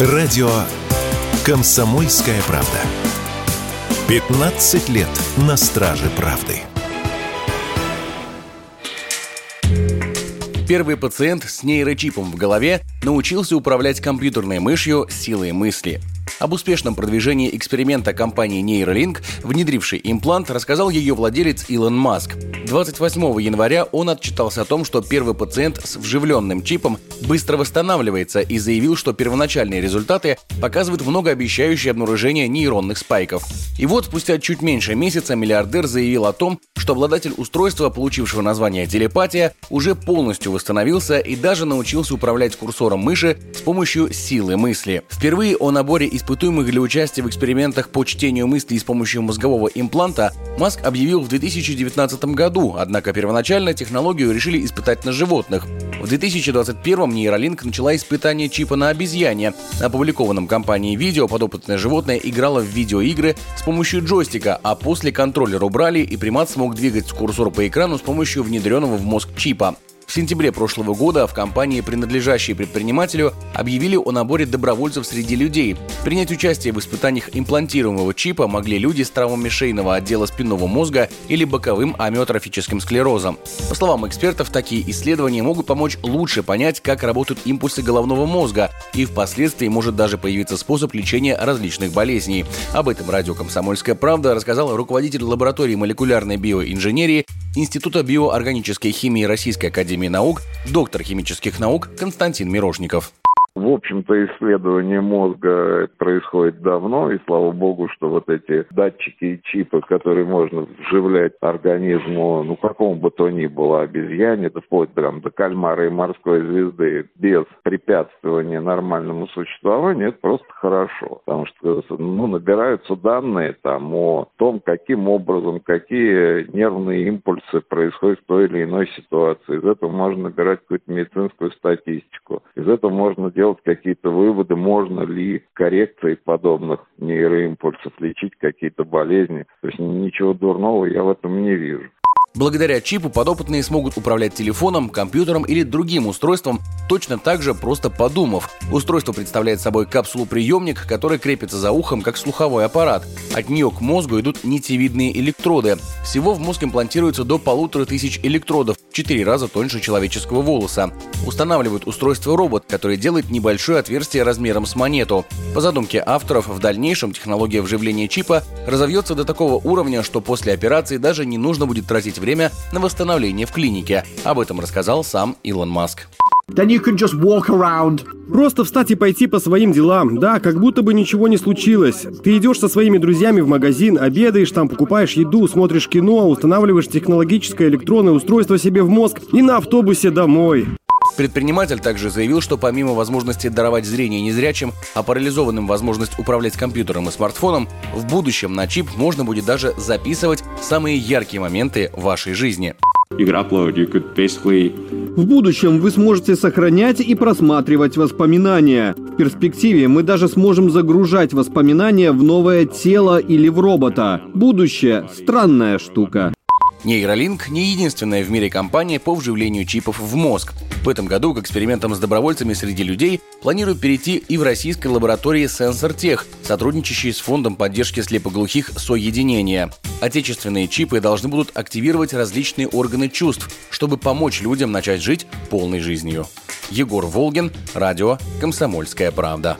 Радио «Комсомольская правда». 15 лет на страже правды. Первый пациент с нейрочипом в голове научился управлять компьютерной мышью силой мысли – об успешном продвижении эксперимента компании Neuralink, внедрившей имплант, рассказал ее владелец Илон Маск. 28 января он отчитался о том, что первый пациент с вживленным чипом быстро восстанавливается и заявил, что первоначальные результаты показывают многообещающее обнаружение нейронных спайков. И вот спустя чуть меньше месяца миллиардер заявил о том, что обладатель устройства, получившего название телепатия, уже полностью восстановился и даже научился управлять курсором мыши с помощью силы мысли. Впервые о наборе испытуемых для участия в экспериментах по чтению мыслей с помощью мозгового импланта Маск объявил в 2019 году, однако первоначально технологию решили испытать на животных. В 2021 нейролинк начала испытание чипа на обезьяне. На опубликованном компанией видео подопытное животное играло в видеоигры с помощью джойстика, а после контроллера убрали и примат смог двигать курсор по экрану с помощью внедренного в мозг чипа. В сентябре прошлого года в компании, принадлежащей предпринимателю, объявили о наборе добровольцев среди людей. Принять участие в испытаниях имплантируемого чипа могли люди с травмами шейного отдела спинного мозга или боковым амиотрофическим склерозом. По словам экспертов, такие исследования могут помочь лучше понять, как работают импульсы головного мозга, и впоследствии может даже появиться способ лечения различных болезней. Об этом радио «Комсомольская правда» рассказал руководитель лаборатории молекулярной биоинженерии Института биоорганической химии Российской Академии наук, доктор химических наук Константин Мирошников. В общем-то, исследование мозга происходит давно, и слава богу, что вот эти датчики и чипы, которые можно вживлять организму, ну, какому бы то ни было, обезьяне, да вплоть прям до кальмара и морской звезды, без препятствования нормальному существованию, это просто хорошо. Потому что, ну, набираются данные там о том, каким образом, какие нервные импульсы происходят в той или иной ситуации. Из этого можно набирать какую-то медицинскую статистику. Из этого можно делать делать какие-то выводы, можно ли коррекцией подобных нейроимпульсов лечить какие-то болезни. То есть ничего дурного я в этом не вижу. Благодаря чипу подопытные смогут управлять телефоном, компьютером или другим устройством, точно так же просто подумав. Устройство представляет собой капсулу-приемник, который крепится за ухом как слуховой аппарат. От нее к мозгу идут нитевидные электроды. Всего в мозг имплантируется до полутора тысяч электродов, в четыре раза тоньше человеческого волоса. Устанавливают устройство робот, который делает небольшое отверстие размером с монету. По задумке авторов, в дальнейшем технология вживления чипа разовьется до такого уровня, что после операции даже не нужно будет тратить время на восстановление в клинике. Об этом рассказал сам Илон Маск. Then you can just walk around. Просто встать и пойти по своим делам. Да, как будто бы ничего не случилось. Ты идешь со своими друзьями в магазин, обедаешь там, покупаешь еду, смотришь кино, устанавливаешь технологическое электронное устройство себе в мозг и на автобусе домой. Предприниматель также заявил, что помимо возможности даровать зрение незрячим, а парализованным возможность управлять компьютером и смартфоном, в будущем на чип можно будет даже записывать самые яркие моменты вашей жизни. В будущем вы сможете сохранять и просматривать воспоминания. В перспективе мы даже сможем загружать воспоминания в новое тело или в робота. Будущее – странная штука. Нейролинк не единственная в мире компания по вживлению чипов в мозг. В этом году к экспериментам с добровольцами среди людей планируют перейти и в российской лаборатории SensorTech, сотрудничающей с Фондом поддержки слепоглухих «Соединение». Отечественные чипы должны будут активировать различные органы чувств, чтобы помочь людям начать жить полной жизнью. Егор Волгин, радио «Комсомольская правда».